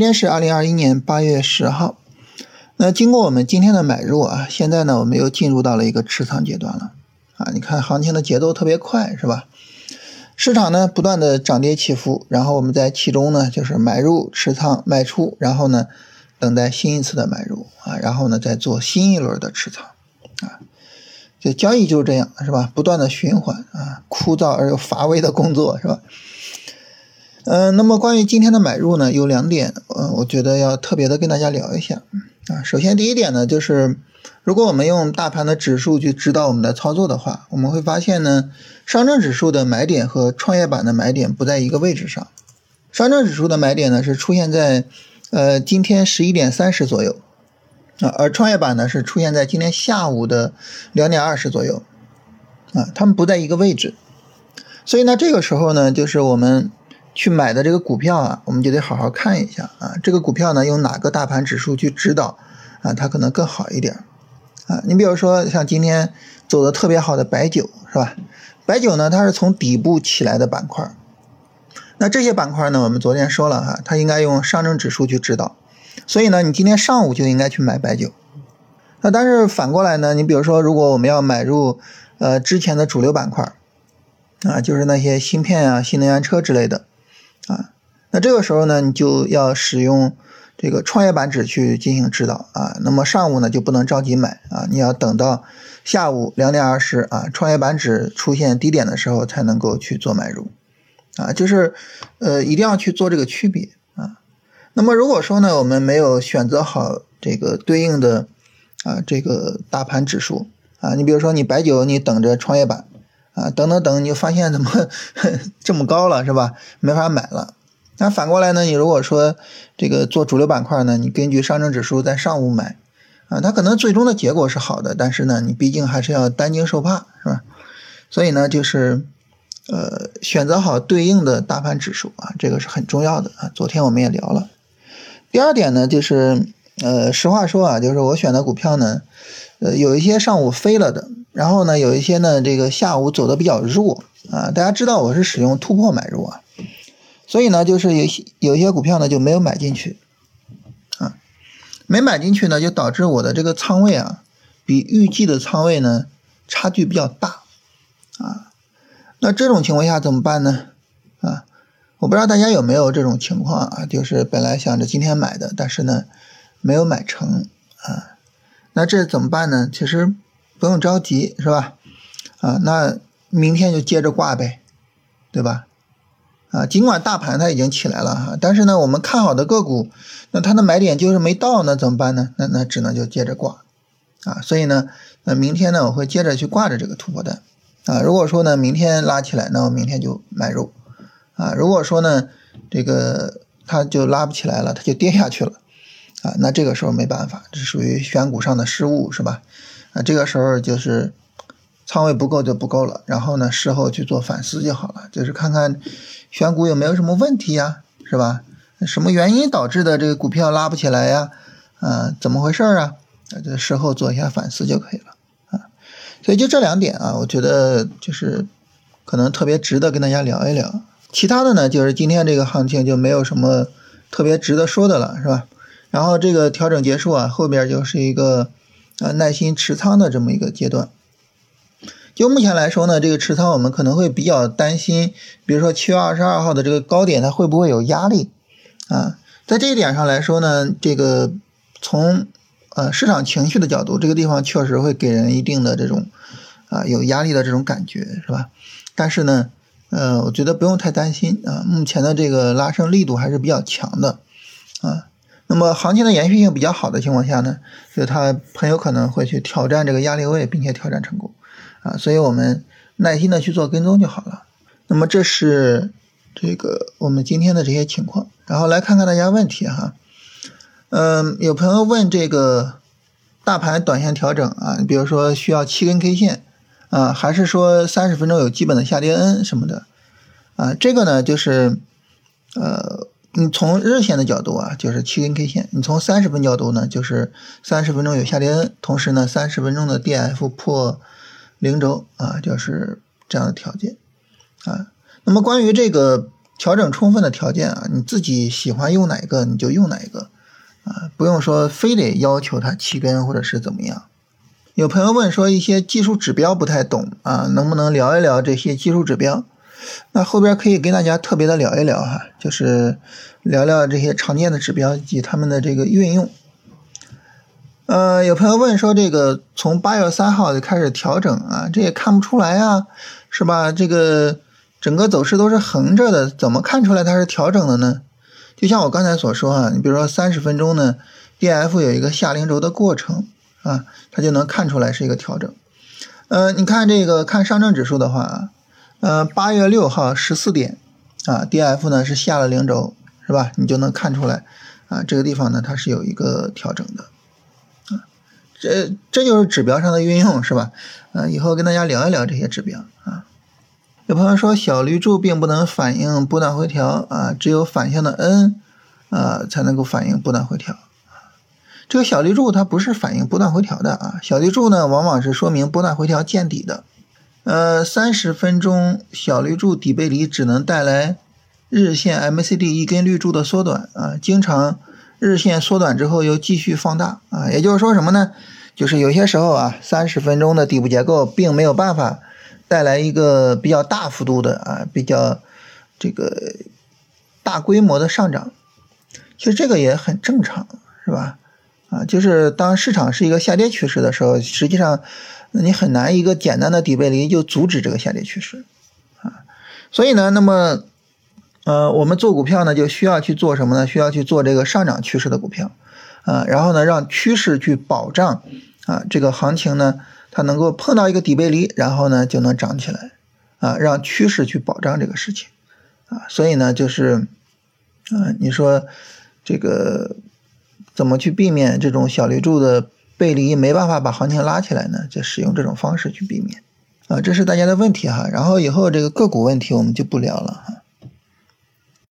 今天是二零二一年八月十号。那经过我们今天的买入啊，现在呢，我们又进入到了一个持仓阶段了啊。你看行情的节奏特别快，是吧？市场呢不断的涨跌起伏，然后我们在其中呢就是买入、持仓、卖出，然后呢等待新一次的买入啊，然后呢再做新一轮的持仓啊。这交易就是这样，是吧？不断的循环啊，枯燥而又乏味的工作，是吧？嗯，那么关于今天的买入呢，有两点，呃，我觉得要特别的跟大家聊一下啊。首先第一点呢，就是如果我们用大盘的指数去指导我们的操作的话，我们会发现呢。上证指数的买点和创业板的买点不在一个位置上。上证指数的买点呢是出现在，呃，今天十一点三十左右，啊，而创业板呢是出现在今天下午的两点二十左右，啊，它们不在一个位置。所以呢，这个时候呢，就是我们去买的这个股票啊，我们就得好好看一下啊，这个股票呢用哪个大盘指数去指导啊，它可能更好一点啊。你比如说像今天走的特别好的白酒，是吧？白酒呢，它是从底部起来的板块，那这些板块呢，我们昨天说了哈，它应该用上证指数去指导，所以呢，你今天上午就应该去买白酒。那但是反过来呢，你比如说，如果我们要买入呃之前的主流板块啊，就是那些芯片啊、新能源车之类的，那这个时候呢，你就要使用这个创业板指去进行指导啊。那么上午呢，就不能着急买啊，你要等到。下午两点二十啊，创业板指出现低点的时候才能够去做买入，啊，就是呃一定要去做这个区别啊。那么如果说呢，我们没有选择好这个对应的啊这个大盘指数啊，你比如说你白酒你等着创业板啊，等等等，你就发现怎么 这么高了是吧？没法买了。那反过来呢，你如果说这个做主流板块呢，你根据上证指数在上午买。啊，它可能最终的结果是好的，但是呢，你毕竟还是要担惊受怕，是吧？所以呢，就是，呃，选择好对应的大盘指数啊，这个是很重要的啊。昨天我们也聊了。第二点呢，就是，呃，实话说啊，就是我选的股票呢，呃，有一些上午飞了的，然后呢，有一些呢，这个下午走的比较弱啊。大家知道我是使用突破买入啊，所以呢，就是有些有些股票呢就没有买进去。啊没买进去呢，就导致我的这个仓位啊，比预计的仓位呢差距比较大啊。那这种情况下怎么办呢？啊，我不知道大家有没有这种情况啊，就是本来想着今天买的，但是呢没有买成啊。那这怎么办呢？其实不用着急，是吧？啊，那明天就接着挂呗，对吧？啊，尽管大盘它已经起来了哈，但是呢，我们看好的个股，那它的买点就是没到，那怎么办呢？那那只能就接着挂，啊，所以呢，那明天呢，我会接着去挂着这个突破单，啊，如果说呢，明天拉起来，那我明天就买入，啊，如果说呢，这个它就拉不起来了，它就跌下去了，啊，那这个时候没办法，这属于选股上的失误，是吧？啊，这个时候就是。仓位不够就不够了，然后呢，事后去做反思就好了，就是看看选股有没有什么问题呀，是吧？什么原因导致的这个股票拉不起来呀？啊，怎么回事啊？啊，就事后做一下反思就可以了啊。所以就这两点啊，我觉得就是可能特别值得跟大家聊一聊。其他的呢，就是今天这个行情就没有什么特别值得说的了，是吧？然后这个调整结束啊，后边就是一个呃耐心持仓的这么一个阶段。就目前来说呢，这个持仓我们可能会比较担心，比如说七月二十二号的这个高点它会不会有压力啊？在这一点上来说呢，这个从呃市场情绪的角度，这个地方确实会给人一定的这种啊有压力的这种感觉，是吧？但是呢，呃，我觉得不用太担心啊，目前的这个拉升力度还是比较强的啊。那么行情的延续性比较好的情况下呢，就它很有可能会去挑战这个压力位，并且挑战成功。啊，所以我们耐心的去做跟踪就好了。那么这是这个我们今天的这些情况，然后来看看大家问题哈。嗯，有朋友问这个大盘短线调整啊，你比如说需要七根 K 线啊，还是说三十分钟有基本的下跌 N 什么的啊？这个呢就是呃，你从日线的角度啊，就是七根 K 线；你从三十分角度呢，就是三十分钟有下跌 N，同时呢三十分钟的 DF 破。零轴啊，就是这样的条件啊。那么关于这个调整充分的条件啊，你自己喜欢用哪个你就用哪一个啊，不用说非得要求它弃根或者是怎么样。有朋友问说一些技术指标不太懂啊，能不能聊一聊这些技术指标？那后边可以跟大家特别的聊一聊哈，就是聊聊这些常见的指标以及他们的这个运用。呃，有朋友问说这个从八月三号就开始调整啊，这也看不出来啊，是吧？这个整个走势都是横着的，怎么看出来它是调整的呢？就像我刚才所说啊，你比如说三十分钟呢，D F 有一个下零轴的过程啊，它就能看出来是一个调整。呃，你看这个看上证指数的话。呃，八月六号十四点，啊，D F 呢是下了零轴，是吧？你就能看出来，啊，这个地方呢它是有一个调整的，这这就是指标上的运用，是吧？啊，以后跟大家聊一聊这些指标啊。有朋友说小绿柱并不能反映波段回调啊，只有反向的 N 啊才能够反映波段回调。这个小绿柱它不是反映波段回调的啊，小绿柱呢往往是说明波段回调见底的。呃，三十分钟小绿柱底背离只能带来日线 MACD 一根绿柱的缩短啊，经常日线缩短之后又继续放大啊，也就是说什么呢？就是有些时候啊，三十分钟的底部结构并没有办法带来一个比较大幅度的啊，比较这个大规模的上涨，其实这个也很正常，是吧？啊，就是当市场是一个下跌趋势的时候，实际上。你很难一个简单的底背离就阻止这个下跌趋势，啊，所以呢，那么，呃，我们做股票呢就需要去做什么呢？需要去做这个上涨趋势的股票，啊，然后呢，让趋势去保障，啊，这个行情呢它能够碰到一个底背离，然后呢就能涨起来，啊，让趋势去保障这个事情，啊，所以呢就是，啊，你说这个怎么去避免这种小绿柱的？背离没办法把行情拉起来呢，就使用这种方式去避免，啊，这是大家的问题哈。然后以后这个个股问题我们就不聊了哈。